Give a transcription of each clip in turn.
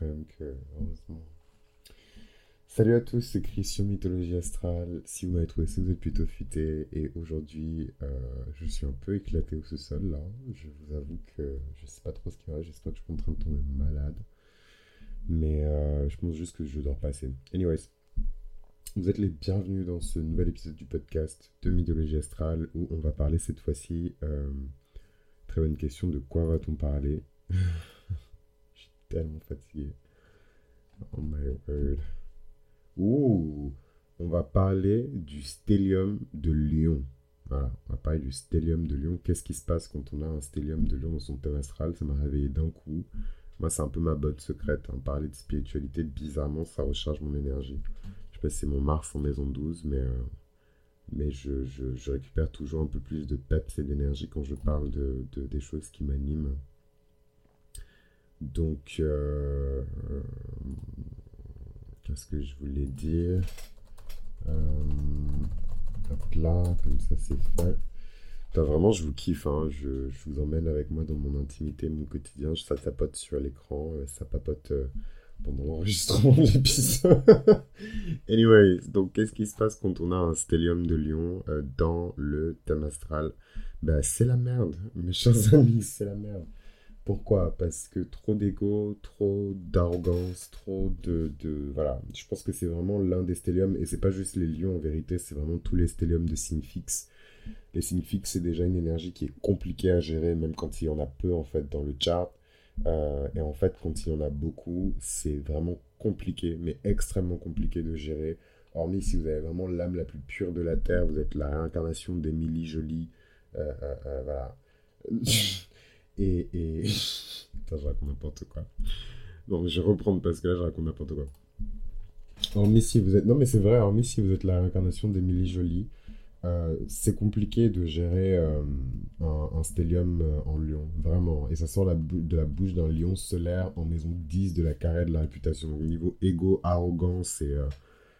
que, heureusement. Salut à tous, c'est Christian Mythologie Astrale. Si vous m'avez trouvé ça, vous êtes plutôt futé. Et aujourd'hui, euh, je suis un peu éclaté au sous-sol là. Je vous avoue que je sais pas trop ce qui va. J'espère que je suis en train de tomber malade. Mais euh, je pense juste que je dors pas assez. Anyways, vous êtes les bienvenus dans ce nouvel épisode du podcast de Mythologie Astrale où on va parler cette fois-ci. Euh, très bonne question de quoi va-t-on parler? tellement fatigué. Oh my word. Ouh, on va parler du stellium de Lyon. Voilà, on va parler du stellium de Lyon. Qu'est-ce qui se passe quand on a un stellium de Lyon dans son thème astral Ça m'a réveillé d'un coup. Moi, c'est un peu ma botte secrète. Hein. Parler de spiritualité, bizarrement, ça recharge mon énergie. Je sais pas c'est mon Mars en maison 12, mais, euh, mais je, récupère toujours un peu plus de peps et d'énergie quand je parle de, de, des choses qui m'animent. Donc, euh, Qu'est-ce que je voulais dire? Euh, là, comme ça c'est fait. vraiment, je vous kiffe. Hein. Je, vous emmène avec moi dans mon intimité, mon quotidien. Ça tapote sur l'écran, euh, ça papote pendant l'enregistrement de l'épisode. anyway, donc qu'est-ce qui se passe quand on a un stellium de Lyon dans le thème astral? Ben, C'est la merde, mes chers amis, c'est la merde. Pourquoi? Parce que trop d'ego, trop d'arrogance, trop de, de, Voilà, je pense que c'est vraiment l'un des stelliums, et c'est pas juste les lions en vérité, c'est vraiment tous les stelliums de signe fixe. Les signes fixes, c'est déjà une énergie qui est compliquée à gérer, même quand il y en a peu en fait dans le chart. Euh, et en fait, quand il y en a beaucoup, c'est vraiment compliqué, mais extrêmement compliqué de gérer. Hormis si vous avez vraiment l'âme la plus pure de la Terre, vous êtes la réincarnation d'Émilie Jolie. Euh, euh, voilà. Et. et... Je raconte n'importe quoi. Non, je vais reprendre parce que là, je raconte n'importe quoi. Hormis si vous êtes. Non, mais c'est vrai, hormis si vous êtes la réincarnation d'Emilie Jolie, euh, c'est compliqué de gérer euh, un, un, stellium euh, en lion, vraiment. Et ça sort de la bouche d'un lion solaire en maison 10 de la carré de la réputation. au niveau égo, arrogance et.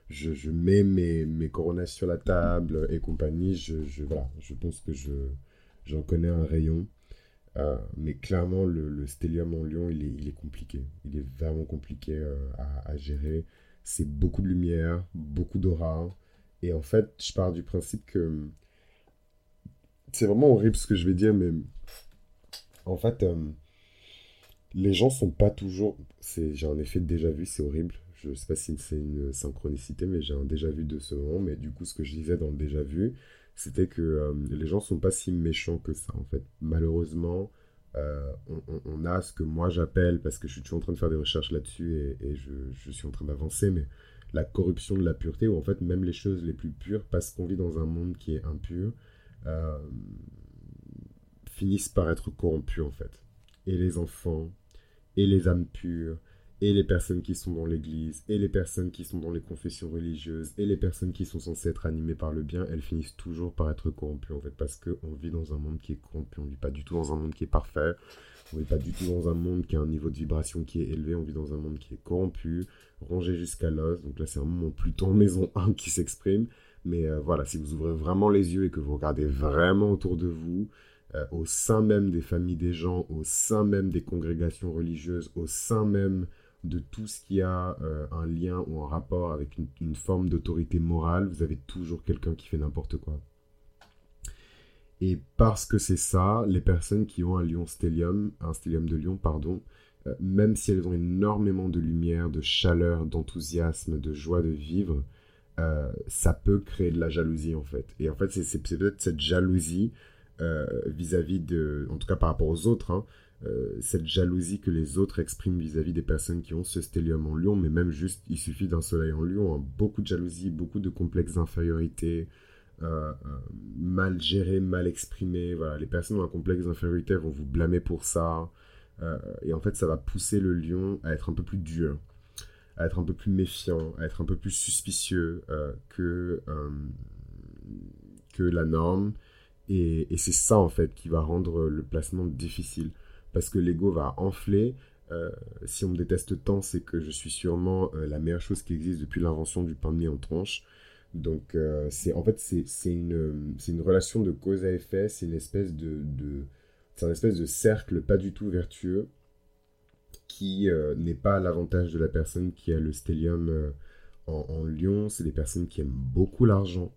Je, mets mes, mes coronations sur la table et compagnie. Je, je, voilà, je pense que je, j'en connais un rayon. Euh, mais clairement, le, le, stellium en lion, il est, il est, compliqué. Il est vraiment compliqué euh, à, gérer. C'est beaucoup de lumière, beaucoup d'aura. Et en fait, je pars du principe que c'est vraiment horrible ce que je vais dire, mais en fait, euh, les gens sont pas toujours. J'ai un effet de déjà vu, c'est horrible. Je sais pas si c'est une synchronicité, mais j'ai un déjà vu de ce moment. Mais du coup, ce que je disais dans le déjà vu, c'était que euh, les gens sont pas si méchants que ça, en fait. Malheureusement, euh, on, a ce que moi j'appelle, parce que je suis toujours en train de faire des recherches là-dessus et, je, suis en train d'avancer, mais la corruption de la pureté, où en fait même les choses les plus pures, parce qu'on vit dans un monde qui est impur, euh, finissent par être corrompus en fait. Et les enfants, et les âmes pures, et les personnes qui sont dans l'église, et les personnes qui sont dans les confessions religieuses, et les personnes qui sont censées être animées par le bien, elles finissent toujours par être corrompues, en fait, parce qu'on vit dans un monde qui est corrompu, on vit pas du tout dans un monde qui est parfait, on vit pas du tout dans un monde qui a un niveau de vibration qui est élevé, on vit dans un monde qui est corrompu, rongé jusqu'à l'os, donc là c'est un moment plutôt en maison 1 qui s'exprime, mais euh, voilà, si vous ouvrez vraiment les yeux et que vous regardez vraiment autour de vous, euh, au sein même des familles des gens, au sein même des congrégations religieuses, au sein même de tout ce qui a euh, un lien ou un rapport avec une, forme d'autorité morale, vous avez toujours quelqu'un qui fait n'importe quoi. Et parce que c'est ça, les personnes qui ont un lion stellium, un stellium de lion, pardon, euh, même si elles ont énormément de lumière, de chaleur, d'enthousiasme, de joie de vivre, euh, ça peut créer de la jalousie en fait. Et en fait, c'est peut-être cette jalousie vis-à-vis de, en tout cas par rapport aux autres, hein, euh, cette jalousie que les autres expriment vis-à-vis des personnes qui ont ce stellium en lion, mais même juste, il suffit d'un soleil en lion, hein. beaucoup de jalousie, beaucoup de complexes d'infériorité, euh, euh, mal géré, mal exprimé. Voilà, les personnes ont un complexe d'infériorité vont vous blâmer pour ça. et en fait, ça va pousser le lion à être un peu plus dur, à être un peu plus méfiant, à être un peu plus suspicieux que, que la norme. Et, et c'est ça, en fait, qui va rendre le placement difficile parce que l'ego va enfler. Euh, si on me déteste tant, c'est que je suis sûrement euh, la meilleure chose qui existe depuis l'invention du pain de mie en tranche. Donc, euh, en fait, c'est une, une relation de cause à effet, c'est une espèce de, de un espèce de cercle pas du tout vertueux. qui n'est pas à l'avantage de la personne qui a le stellium en, en Lyon. C'est des personnes qui aiment beaucoup l'argent.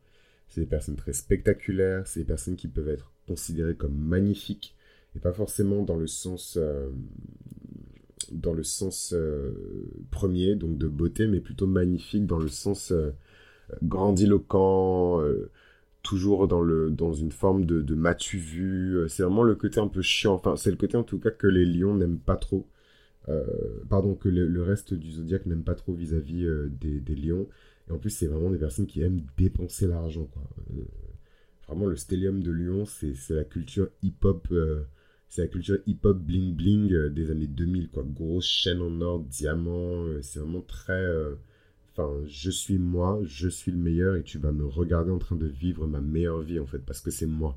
C'est des personnes très spectaculaires. C'est des personnes qui peuvent être considérées comme magnifiques et pas forcément dans le sens dans le sens premier, donc de beauté, mais plutôt magnifique dans le sens grandiloquent, toujours dans, le, dans une forme de, de matu vu. Euh, c'est vraiment le côté un peu chiant. Enfin, c'est le côté en tout cas que les lions n'aiment pas trop. Euh, pardon, que le, reste du zodiaque n'aime pas trop vis-à-vis euh, des, lions. Et en plus, c'est vraiment des personnes qui aiment dépenser l'argent. Quoi. vraiment, le stellium de lion, c'est, la culture hip-hop. C'est la culture hip-hop bling-bling des années 2000. Quoi. Grosse chaîne en or, diamant. c'est vraiment très Enfin, je suis moi, je suis le meilleur et tu vas me regarder en train de vivre ma meilleure vie en fait, parce que c'est moi.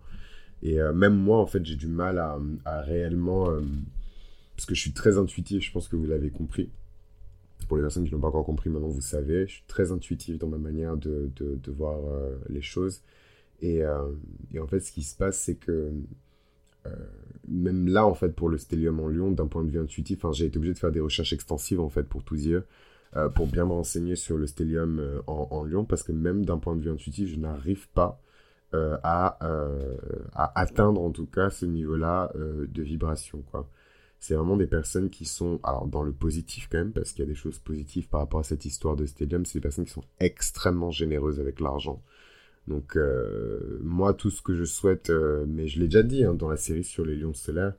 Et euh, même moi, en fait, j'ai du mal à, réellement. Euh, parce que je suis très intuitif, je pense que vous l'avez compris. Pour les personnes qui n'ont pas encore compris, maintenant vous savez, je suis très intuitif dans ma manière de, de, voir euh, les choses. Et, et, en fait, ce qui se passe, c'est que même là, en fait, pour le stellium en Lyon, d'un point de vue intuitif, j'ai été obligé de faire des recherches extensives, en fait, pour tout dire. Euh, pour bien me renseigner sur le stellium euh, en, Lyon, parce que même d'un point de vue intuitif, je n'arrive pas euh, à, atteindre en tout cas ce niveau-là de vibration. C'est vraiment des personnes qui sont, alors dans le positif quand même, parce qu'il y a des choses positives par rapport à cette histoire de stellium, c'est des personnes qui sont extrêmement généreuses avec l'argent. Donc moi, tout ce que je souhaite, mais je l'ai déjà dit hein, dans la série sur les lions stellaires,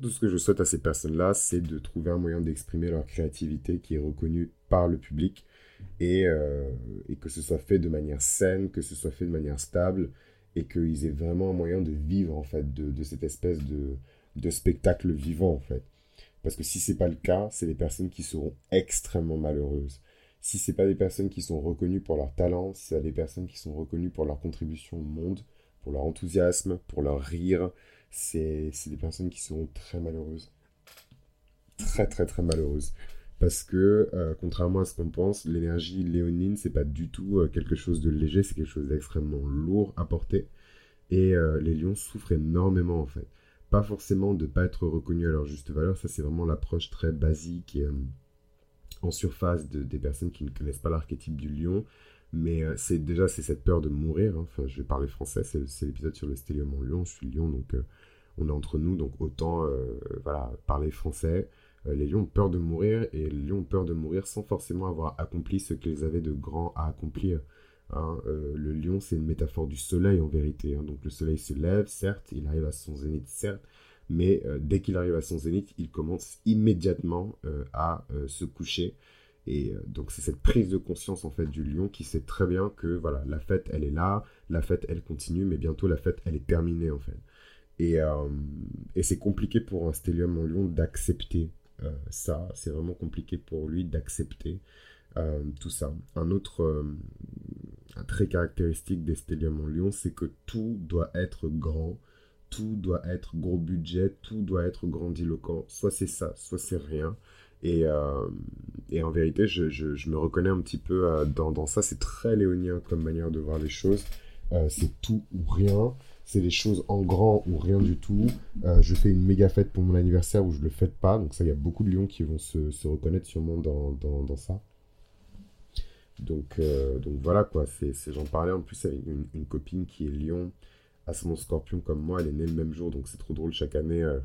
tout ce que je souhaite à ces personnes-là, c'est de trouver un moyen d'exprimer leur créativité qui est reconnue par le public et, euh, et, que ce soit fait de manière saine, que ce soit fait de manière stable et qu'ils aient vraiment un moyen de vivre en fait de, cette espèce de, de, spectacle vivant en fait. Parce que si c'est pas le cas, c'est des personnes qui seront extrêmement malheureuses. Si c'est pas des personnes qui sont reconnues pour leur talent, c'est des personnes qui sont reconnues pour leur contribution au monde, pour leur enthousiasme, pour leur rire, c'est des personnes qui seront très malheureuses. Très, très, très malheureuses. Parce que, euh, contrairement à ce qu'on pense, l'énergie léonine, c'est pas du tout euh, quelque chose de léger, c'est quelque chose d'extrêmement lourd à porter. Et euh, les lions souffrent énormément, en fait. Pas forcément de ne pas être reconnus à leur juste valeur, ça c'est vraiment l'approche très basique en surface de, des personnes qui ne connaissent pas l'archétype du lion. Mais c'est déjà c'est cette peur de mourir. Hein. Enfin, je vais parler français, c'est l'épisode sur le stellium en lion. Je suis lion, donc on est entre nous, donc autant euh, voilà, parler français. Euh, les lions ont peur de mourir et les lions ont peur de mourir sans forcément avoir accompli ce qu'ils avaient de grand à accomplir. Hein. Euh, le lion, c'est une métaphore du soleil en vérité. Hein. Donc le soleil se lève, certes, il arrive à son zénith, certes, mais dès qu'il arrive à son zénith, il commence immédiatement à se coucher. Et donc c'est cette prise de conscience en fait du lion qui sait très bien que voilà la fête elle est là, la fête elle continue, mais bientôt la fête elle est terminée en fait. Et, euh, et c'est compliqué pour un stellium en lion d'accepter euh, ça. C'est vraiment compliqué pour lui d'accepter euh, tout ça. Un autre un trait caractéristique des stelliums en lion, c'est que tout doit être grand, tout doit être gros budget, tout doit être grandiloquent. Soit c'est ça, soit c'est rien. Et, et, en vérité, je, je, me reconnais un petit peu dans, dans, ça. C'est très léonien comme manière de voir les choses. c'est tout ou rien c'est des choses en grand ou rien du tout. Euh, je fais une méga fête pour mon anniversaire où je le fête pas. Donc ça, il y a beaucoup de lions qui vont se, se reconnaître sûrement dans, dans, dans ça. Donc, euh, donc voilà quoi, c'est, j'en parlais en plus avec une, une, copine qui est lion, mon scorpion comme moi, elle est née le même jour, donc c'est trop drôle, chaque année euh,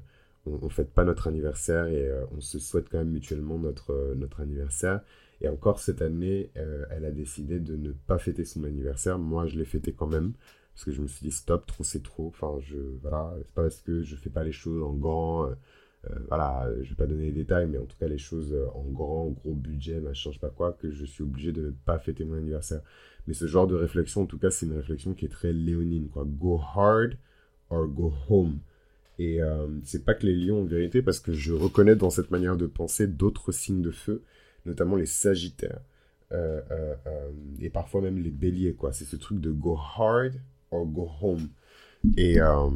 on ne fête pas notre anniversaire et on se souhaite quand même mutuellement notre, notre anniversaire. Et encore cette année, elle a décidé de ne pas fêter son anniversaire, moi je l'ai fêté quand même, parce que je me suis dit stop, trop c'est trop. Enfin, je voilà, c'est pas parce que je fais pas les choses en grand. Euh, euh, voilà, je vais pas donner les détails, mais en tout cas les choses euh, en grand, gros budget, machin, je sais pas quoi, que je suis obligé de ne pas fêter mon anniversaire. Mais ce genre de réflexion, en tout cas, c'est une réflexion qui est très léonine, quoi. Go hard or go home. Et c'est pas que les lions en vérité, parce que je reconnais dans cette manière de penser d'autres signes de feu, notamment les sagittaires. et parfois même les béliers, quoi. C'est ce truc de go hard or go home. Et, euh,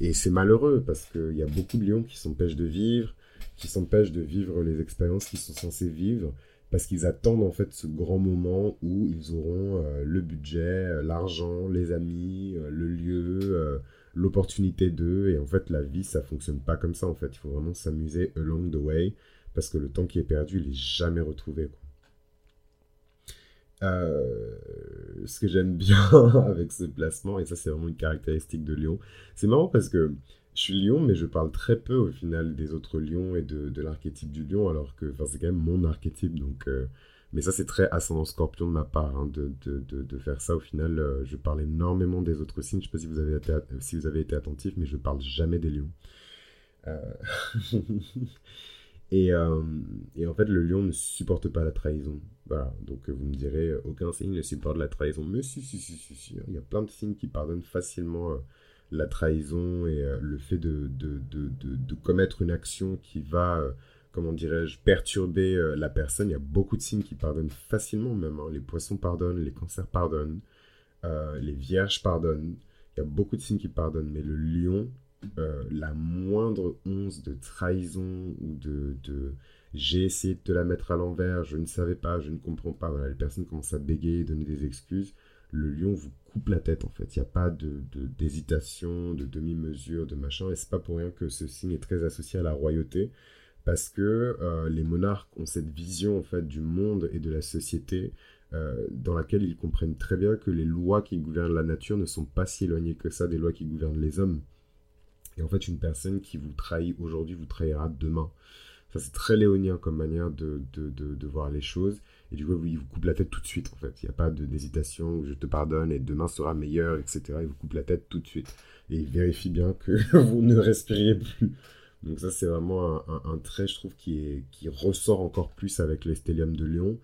et c'est malheureux parce qu'il y a beaucoup de lions qui s'empêchent de vivre, qui s'empêchent de vivre les expériences qu'ils sont censés vivre parce qu'ils attendent en fait ce grand moment où ils auront euh, le budget, euh, l'argent, les amis, le lieu, l'opportunité d'eux. Et en fait, la vie, ça fonctionne pas comme ça. En fait, il faut vraiment s'amuser along the way parce que le temps qui est perdu, il est jamais retrouvé. Euh, ce que j'aime bien avec ce placement, et ça c'est vraiment une caractéristique de Lyon, c'est marrant parce que je suis lion, mais je parle très peu au final des autres lions et de, l'archétype du lion, alors que c'est quand même mon archétype. Donc, euh, mais ça, c'est très ascendant scorpion de ma part, hein, de, de, de, faire ça. Au final, euh, je parle énormément des autres signes. Je ne sais pas si vous, avez été, si vous avez été attentif, mais je parle jamais des lions. Euh, et, et, en fait, le lion ne supporte pas la trahison. Voilà, donc vous me direz, aucun signe ne supporte la trahison. Mais si, si, si, si, si. Il y a plein de signes qui pardonnent facilement la trahison et euh, le fait de, de, de, de, commettre une action qui va, euh, comment dirais-je, perturber euh, la personne. Il y a beaucoup de signes qui pardonnent facilement même. Hein. Les poissons pardonnent, les cancers pardonnent, les vierges pardonnent. Il y a beaucoup de signes qui pardonnent, mais le lion, la moindre once de trahison ou de, de j'ai essayé de te la mettre à l'envers, je ne savais pas, je ne comprends pas. Voilà, les personnes commencent à bégayer, donner des excuses le lion vous coupe la tête en fait. Il n'y a pas d'hésitation, de, de demi-mesure, de machin. Et c'est pas pour rien que ce signe est très associé à la royauté. Parce que euh, les monarques ont cette vision en fait du monde et de la société euh, dans laquelle ils comprennent très bien que les lois qui gouvernent la nature ne sont pas si éloignées que ça des lois qui gouvernent les hommes. Et en fait, une personne qui vous trahit aujourd'hui vous trahira demain. Ça, c'est très léonien comme manière de, de, de, voir les choses. Et du coup, il vous coupe la tête tout de suite, en fait. Il n'y a pas d'hésitation je te pardonne et demain sera meilleur, etc. Il vous coupe la tête tout de suite. Et il vérifie bien que vous ne respiriez plus. Donc ça, c'est vraiment un, trait, je trouve, qui, est, qui ressort encore plus avec l'Estelium de Lyon,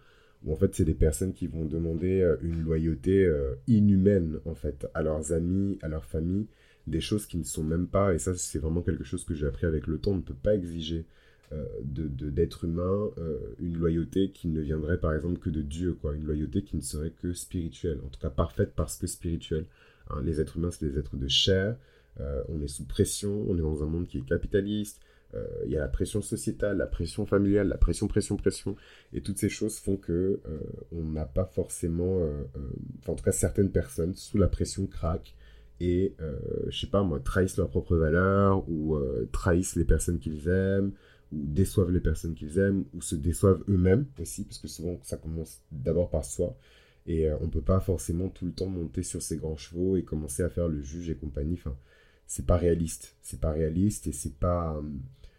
où en fait, c'est des personnes qui vont demander euh, une loyauté euh, inhumaine, en fait, à leurs amis, à leur famille, des choses qui ne sont même pas, et ça, c'est vraiment quelque chose que j'ai appris avec le temps, on ne peut pas exiger euh, de d'être humain euh, une loyauté qui ne viendrait par exemple que de Dieu, quoi, une loyauté qui ne serait que spirituelle, en tout cas parfaite parce que spirituelle. Hein, les êtres humains, c'est des êtres de chair, euh, on est sous pression, on est dans un monde qui est capitaliste, il y a la pression sociétale, la pression familiale, la pression, pression, pression, et toutes ces choses font que on n'a pas forcément, en tout cas certaines personnes sous la pression craquent et je sais pas moi trahissent leurs propres valeurs ou trahissent les personnes qu'ils aiment déçoivent les personnes qu'ils aiment, ou se déçoivent eux-mêmes aussi, parce que souvent ça commence d'abord par soi. Et euh, on peut pas forcément tout le temps monter sur ses grands chevaux et commencer à faire le juge et compagnie. Enfin, c'est pas réaliste. C'est pas réaliste et c'est pas. Euh,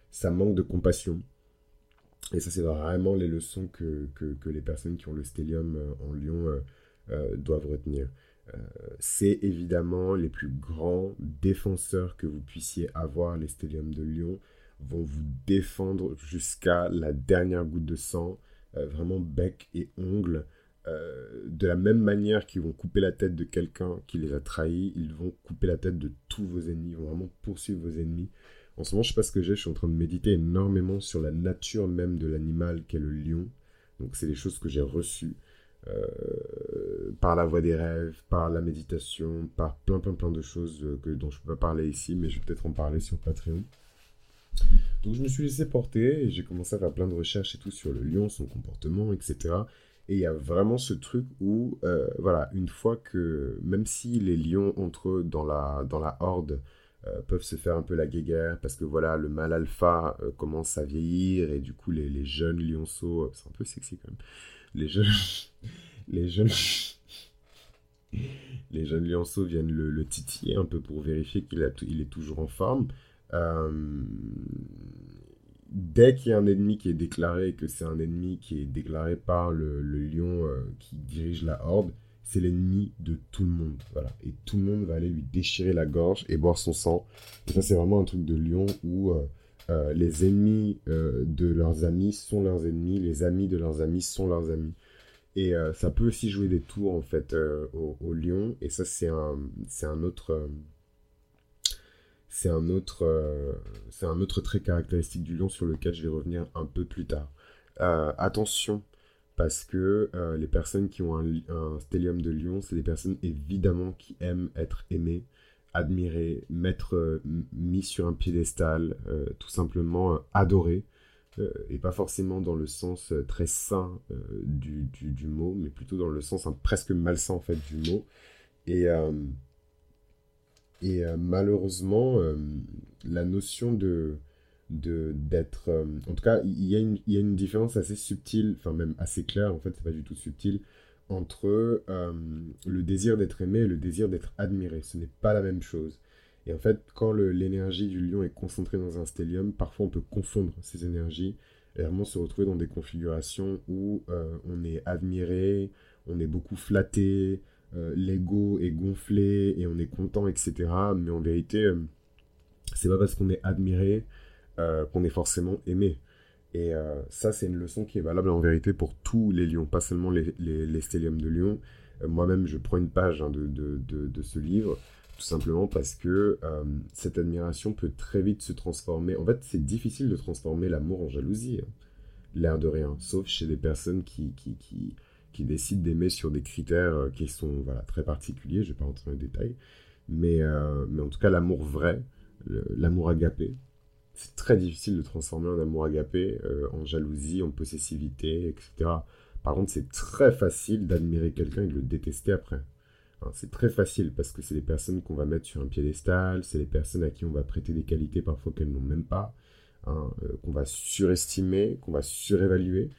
ça manque de compassion. Et ça, c'est vraiment les leçons que, que, les personnes qui ont le stellium euh, en Lyon doivent retenir. c'est évidemment les plus grands défenseurs que vous puissiez avoir, les stelliums de Lyon vont vous défendre jusqu'à la dernière goutte de sang, euh, vraiment bec et ongle. Euh, de la même manière qu'ils vont couper la tête de quelqu'un qui les a trahis, ils vont couper la tête de tous vos ennemis, ils vont vraiment poursuivre vos ennemis. En ce moment, je sais pas ce que j'ai, je suis en train de méditer énormément sur la nature même de l'animal qu'est le lion. Donc c'est des choses que j'ai reçues euh, par la voie des rêves, par la méditation, par plein plein plein de choses que, dont je ne peux pas parler ici, mais je vais peut-être en parler sur Patreon. Donc je me suis laissé porter et j'ai commencé à faire plein de recherches et tout sur le lion, son comportement, etc. Et il y a vraiment ce truc où, euh, voilà, une fois que, même si les lions entre eux dans la, dans la horde euh, peuvent se faire un peu la guéguerre, parce que voilà, le mâle alpha euh, commence à vieillir et du coup les, les jeunes lionceaux, c'est un peu sexy quand même, les jeunes, les jeunes, les jeunes lionceaux viennent le, le, titiller un peu pour vérifier qu'il il est toujours en forme. Euh, dès qu'il y a un ennemi qui est déclaré et que c'est un ennemi qui est déclaré par le, lion euh, qui dirige la horde, c'est l'ennemi de tout le monde. Voilà. Et tout le monde va aller lui déchirer la gorge et boire son sang. Et ça, c'est vraiment un truc de lion où euh, les ennemis de leurs amis sont leurs ennemis, les amis de leurs amis sont leurs amis. Et ça peut aussi jouer des tours, en fait, au, lion. Et ça, c'est un, c'est un autre c'est un, autre, euh, c'est un autre trait caractéristique du lion sur lequel je vais revenir un peu plus tard. Euh, attention, parce que euh, les personnes qui ont un, stellium de lion, c'est des personnes évidemment qui aiment être aimées, admirées, mettre, mis sur un piédestal, tout simplement adorées, et pas forcément dans le sens très sain du, du, mot, mais plutôt dans le sens presque malsain en fait du mot. Et et euh, malheureusement, euh, la notion de, d'être euh, en tout cas il y, a une, y a une différence assez subtile enfin même assez claire en fait c'est pas du tout subtil entre euh, le désir d'être aimé et le désir d'être admiré. Ce n'est pas la même chose. Et en fait quand l'énergie du lion est concentrée dans un stellium parfois on peut confondre ces énergies et vraiment se retrouver dans des configurations où on est admiré on est beaucoup flatté l'ego est gonflé et on est content etc mais en vérité c'est pas parce qu'on est admiré euh, qu'on est forcément aimé. Et euh, ça, c'est une leçon qui est valable en vérité pour tous les lions, pas seulement les, les, de Lyon. Euh, moi-même, je prends une page hein, de, de, de, ce livre, tout simplement parce que cette admiration peut très vite se transformer. En fait, c'est difficile de transformer l'amour en jalousie, hein. l'air de rien, sauf chez des personnes qui, qui, qui décident d'aimer sur des critères qui sont voilà, très particuliers, je ne vais pas rentrer dans les détails. Mais, mais en tout cas, l'amour vrai, l'amour agapé, c'est très difficile de transformer un amour agapé euh, en jalousie, en possessivité, etc. Par contre, c'est très facile d'admirer quelqu'un et de le détester après. C'est très facile parce que c'est des personnes qu'on va mettre sur un piédestal, c'est des personnes à qui on va prêter des qualités parfois qu'elles n'ont même pas, hein, euh, qu'on va surestimer, qu'on va surévaluer.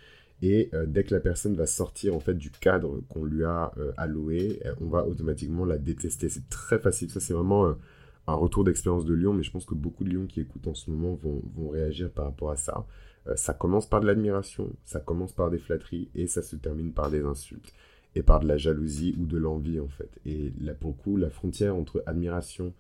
Et euh, dès que la personne va sortir en fait du cadre qu'on lui a alloué, on va automatiquement la détester. C'est très facile. Ça, c'est vraiment un retour d'expérience de Lyon, mais je pense que beaucoup de Lions qui écoutent en ce moment vont, vont réagir par rapport à ça. Euh, ça commence par de l'admiration, ça commence par des flatteries et ça se termine par des insultes et par de la jalousie ou de l'envie en fait. Et là pour le coup, la frontière entre admiration,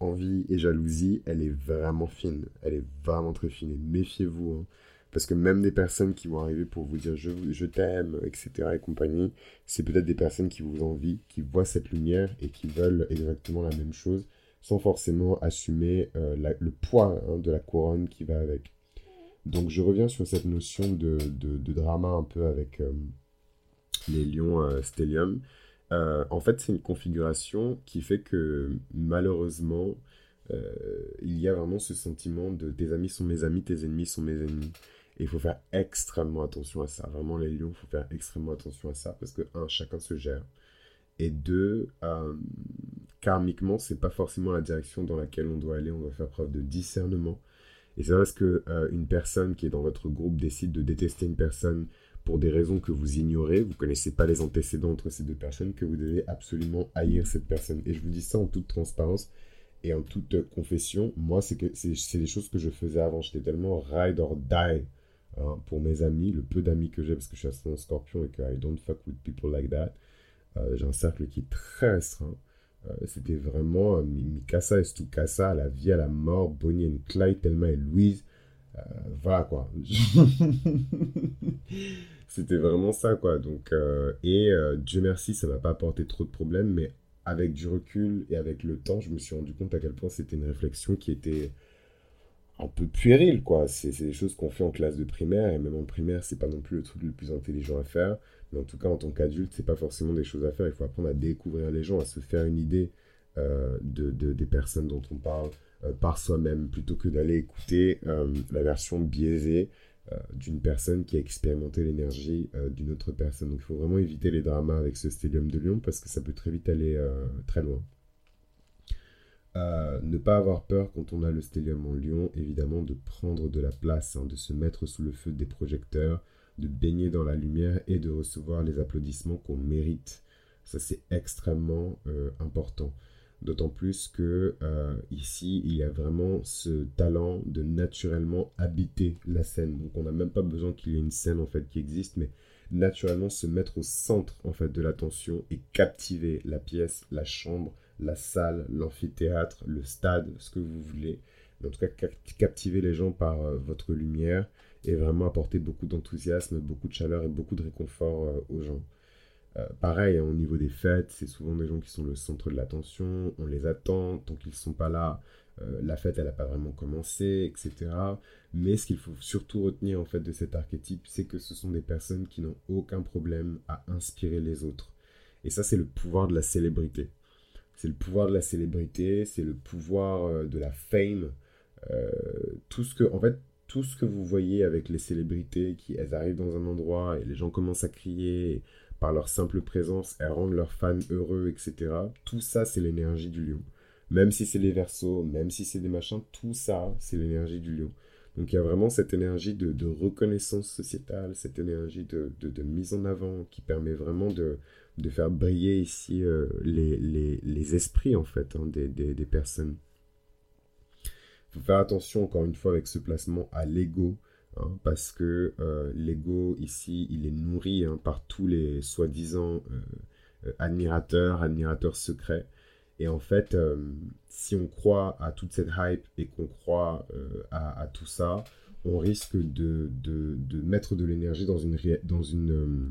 envie et jalousie, elle est vraiment fine. Elle est vraiment très fine. Et méfiez-vous. Hein. Parce que même des personnes qui vont arriver pour vous dire je, je t'aime, etc. et compagnie, c'est peut-être des personnes qui vous envient, qui voient cette lumière et qui veulent exactement la même chose sans forcément assumer euh, le poids hein, de la couronne qui va avec. Donc je reviens sur cette notion de, drama un peu avec euh, les lions euh, stellium. en fait, c'est une configuration qui fait que malheureusement, il y a vraiment ce sentiment de tes amis sont mes amis, tes ennemis sont mes ennemis. Il faut faire extrêmement attention à ça. Vraiment, les lions, il faut faire extrêmement attention à ça parce que, un, chacun se gère. Et deux, euh, karmiquement, c'est pas forcément la direction dans laquelle on doit aller. On doit faire preuve de discernement. Et c'est parce que euh, une personne qui est dans votre groupe décide de détester une personne pour des raisons que vous ignorez, vous connaissez pas les antécédents entre ces deux personnes, que vous devez absolument haïr cette personne. Et je vous dis ça en toute transparence et en toute confession. Moi, c'est des choses que je faisais avant. J'étais tellement ride or die hein, pour mes amis, le peu d'amis que j'ai parce que je suis un scorpion et que I don't fuck with people like that. Euh, j'ai un cercle qui est très restreint. Euh, c'était vraiment euh, Mikasa et Stukasa, la vie, à la mort, Bonnie et Clyde, Thelma et Louise. voilà quoi. c'était vraiment ça quoi. Donc, et Dieu merci, ça m'a pas apporté trop de problèmes, mais avec du recul et avec le temps, je me suis rendu compte à quel point c'était une réflexion qui était un peu puéril, quoi. C'est des choses qu'on fait en classe de primaire, et même en primaire, c'est pas non plus le truc le plus intelligent à faire. Mais en tout cas, en tant qu'adulte, c'est pas forcément des choses à faire. Il faut apprendre à découvrir les gens, à se faire une idée euh, de, des personnes dont on parle euh, par soi-même, plutôt que d'aller écouter euh, la version biaisée d'une personne qui a expérimenté l'énergie d'une autre personne. Donc il faut vraiment éviter les dramas avec ce Stellium de Lyon, parce que ça peut très vite aller très loin. Ne pas avoir peur quand on a le stellium en lion, évidemment, de prendre de la place, hein, de se mettre sous le feu des projecteurs, de baigner dans la lumière et de recevoir les applaudissements qu'on mérite. Ça, c'est extrêmement euh, important. D'autant plus que euh, ici, il y a vraiment ce talent de naturellement habiter la scène. Donc, on n'a même pas besoin qu'il y ait une scène en fait qui existe, mais naturellement se mettre au centre en fait de l'attention et captiver la pièce, la chambre, la salle, l'amphithéâtre, le stade, ce que vous voulez. en tout cas, captiver les gens par euh, votre lumière et vraiment apporter beaucoup d'enthousiasme, beaucoup de chaleur et beaucoup de réconfort euh, aux gens. Euh, pareil, hein, au niveau des fêtes, c'est souvent des gens qui sont le centre de l'attention, on les attend, tant qu'ils ne sont pas là, la fête, elle n'a pas vraiment commencé, etc. Mais ce qu'il faut surtout retenir en fait de cet archétype, c'est que ce sont des personnes qui n'ont aucun problème à inspirer les autres. Et ça, c'est le pouvoir de la célébrité. C'est le pouvoir de la célébrité, c'est le pouvoir euh, de la fame. Euh, tout ce que, en fait, tout ce que vous voyez avec les célébrités, qui elles arrivent dans un endroit et les gens commencent à crier, par leur simple présence, elles rendent leurs fans heureux, etc. Tout ça, c'est l'énergie du lion. Même si c'est les versos, même si c'est des machins, tout ça, c'est l'énergie du lion. Donc il y a vraiment cette énergie de, reconnaissance sociétale, cette énergie de, mise en avant qui permet vraiment de, faire briller ici euh, les, esprits en fait hein, des, personnes. Il faut faire attention encore une fois avec ce placement à l'ego. Hein, parce que euh, l'ego ici, il est nourri hein, par tous les soi-disant euh, admirateurs, admirateurs secrets. Et en fait, euh, si on croit à toute cette hype et qu'on croit euh, à, tout ça, on risque de, de, mettre de l'énergie dans une, dans une, euh,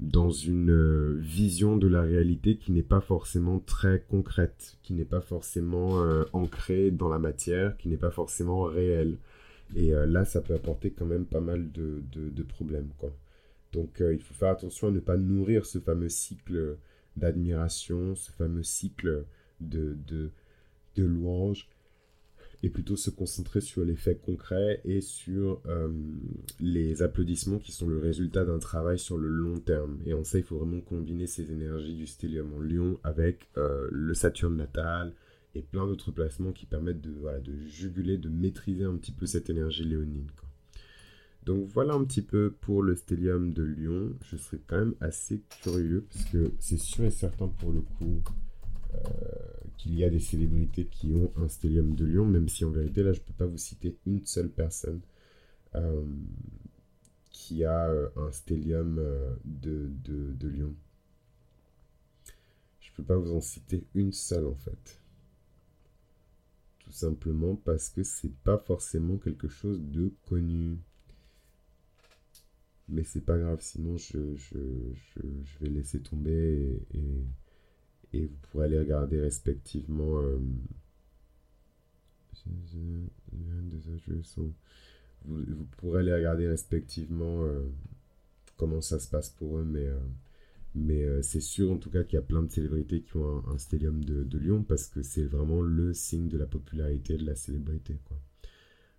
dans une vision de la réalité qui n'est pas forcément très concrète, qui n'est pas forcément ancrée dans la matière, qui n'est pas forcément réelle. Et là, ça peut apporter quand même pas mal de, de problèmes. Quoi. Donc, il faut faire attention à ne pas nourrir ce fameux cycle d'admiration, ce fameux cycle de, de, de louanges, et plutôt se concentrer sur les faits concrets et sur euh, les applaudissements qui sont le résultat d'un travail sur le long terme. Et en ça, il faut vraiment combiner ces énergies du stellium en lion avec euh, le Saturne natal et plein d'autres placements qui permettent de, de juguler, de maîtriser un petit peu cette énergie léonine. Donc voilà un petit peu pour le stellium de Lyon. Je serais quand même assez curieux parce que c'est sûr et certain pour le coup euh, qu'il y a des célébrités qui ont un stellium de Lyon, même si en vérité là je ne peux pas vous citer une seule personne euh, qui a euh, un stellium de, Lyon. Je ne peux pas vous en citer une seule en fait tout simplement parce que c'est pas forcément quelque chose de connu. Mais c'est pas grave, sinon je, je, je, je, vais laisser tomber et, et, vous pourrez aller regarder respectivement. Euh, vous, vous, pourrez aller regarder respectivement euh, comment ça se passe pour eux, mais, euh, mais c'est sûr en tout cas qu'il y a plein de célébrités qui ont un, un stellium de, de Lyon parce que c'est vraiment le signe de la popularité de la célébrité. Quoi.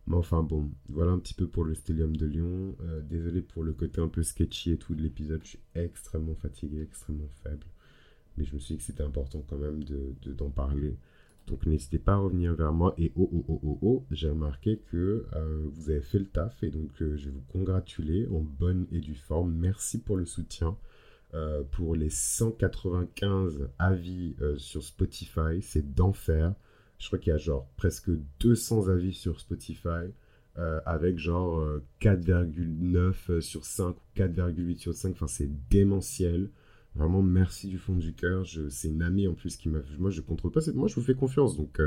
Mais enfin bon, voilà un petit peu pour le Stellium de Lyon. Euh, désolé pour le côté un peu sketchy et tout de l'épisode. Je suis extrêmement fatigué, extrêmement faible. Mais je me suis dit que c'était important quand même d'en de, d'en parler. Donc n'hésitez pas à revenir vers moi. Et oh oh oh oh oh, j'ai remarqué que euh, vous avez fait le taf. Et donc euh, je vais vous congratuler en bonne et due forme. Merci pour le soutien. pour les 195 avis sur Spotify, c'est d'enfer. Je crois qu'il y a genre presque 200 avis sur Spotify. Euh, avec genre 4,9 euh, euh, sur 5 ou 4,8 sur 5. Enfin, c'est démentiel. Vraiment, merci du fond du cœur. C'est une amie en plus qui m'a. Moi, je contrôle pas. Moi, je vous fais confiance. Donc,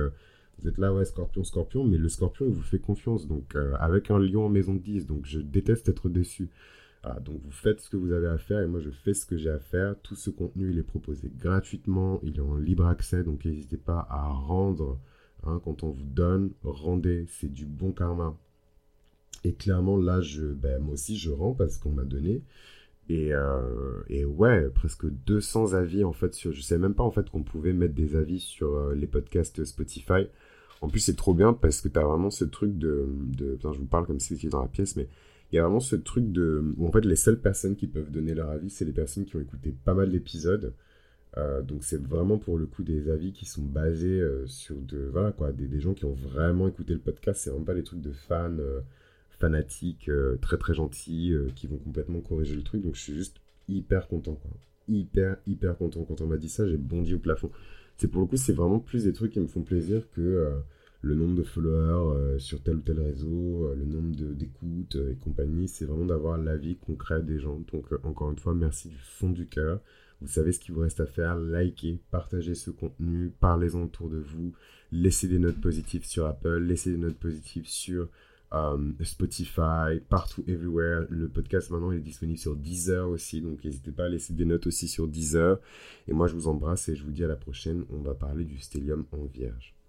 vous êtes là, ouais, scorpion, scorpion. Mais le scorpion, il vous fait confiance. Donc, avec un lion en maison de 10. Donc, je déteste être déçu. Donc vous faites ce que vous avez à faire et moi je fais ce que j'ai à faire. Tout ce contenu il est proposé gratuitement, il est en libre accès, donc n'hésitez pas à rendre Hein, quand on vous donne, rendez, c'est du bon karma. Et clairement, là, je, ben, moi aussi, je rends parce qu'on m'a donné. Et, euh, ouais, presque 200 avis en fait sur. Je sais même pas en fait qu'on pouvait mettre des avis sur euh, les podcasts Spotify. En plus, c'est trop bien parce que tu as vraiment ce truc de. de je vous parle comme si c'était dans la pièce, mais il y a vraiment ce truc de. Où en fait, les seules personnes qui peuvent donner leur avis, c'est les personnes qui ont écouté pas mal d'épisodes. Euh, donc c'est vraiment pour le coup des avis qui sont basés euh, sur de voilà quoi des, gens qui ont vraiment écouté le podcast c'est vraiment pas des trucs de fans euh, fanatiques très très gentils qui vont complètement corriger le truc donc je suis juste hyper content hyper hyper content quand on m'a dit ça j'ai bondi au plafond c'est pour le coup c'est vraiment plus des trucs qui me font plaisir que le nombre de followers sur tel ou tel réseau le nombre d'écoutes et compagnie c'est vraiment d'avoir l'avis concret des gens donc encore une fois merci du fond du cœur vous savez ce qu'il vous reste à faire. Likez, partagez ce contenu, parlez-en autour de vous. Laissez des notes positives sur Apple, laissez des notes positives sur euh, Spotify, partout, everywhere. Le podcast maintenant est disponible sur Deezer aussi, donc n'hésitez pas à laisser des notes aussi sur Deezer. Et moi je vous embrasse et je vous dis à la prochaine. On va parler du stellium en vierge.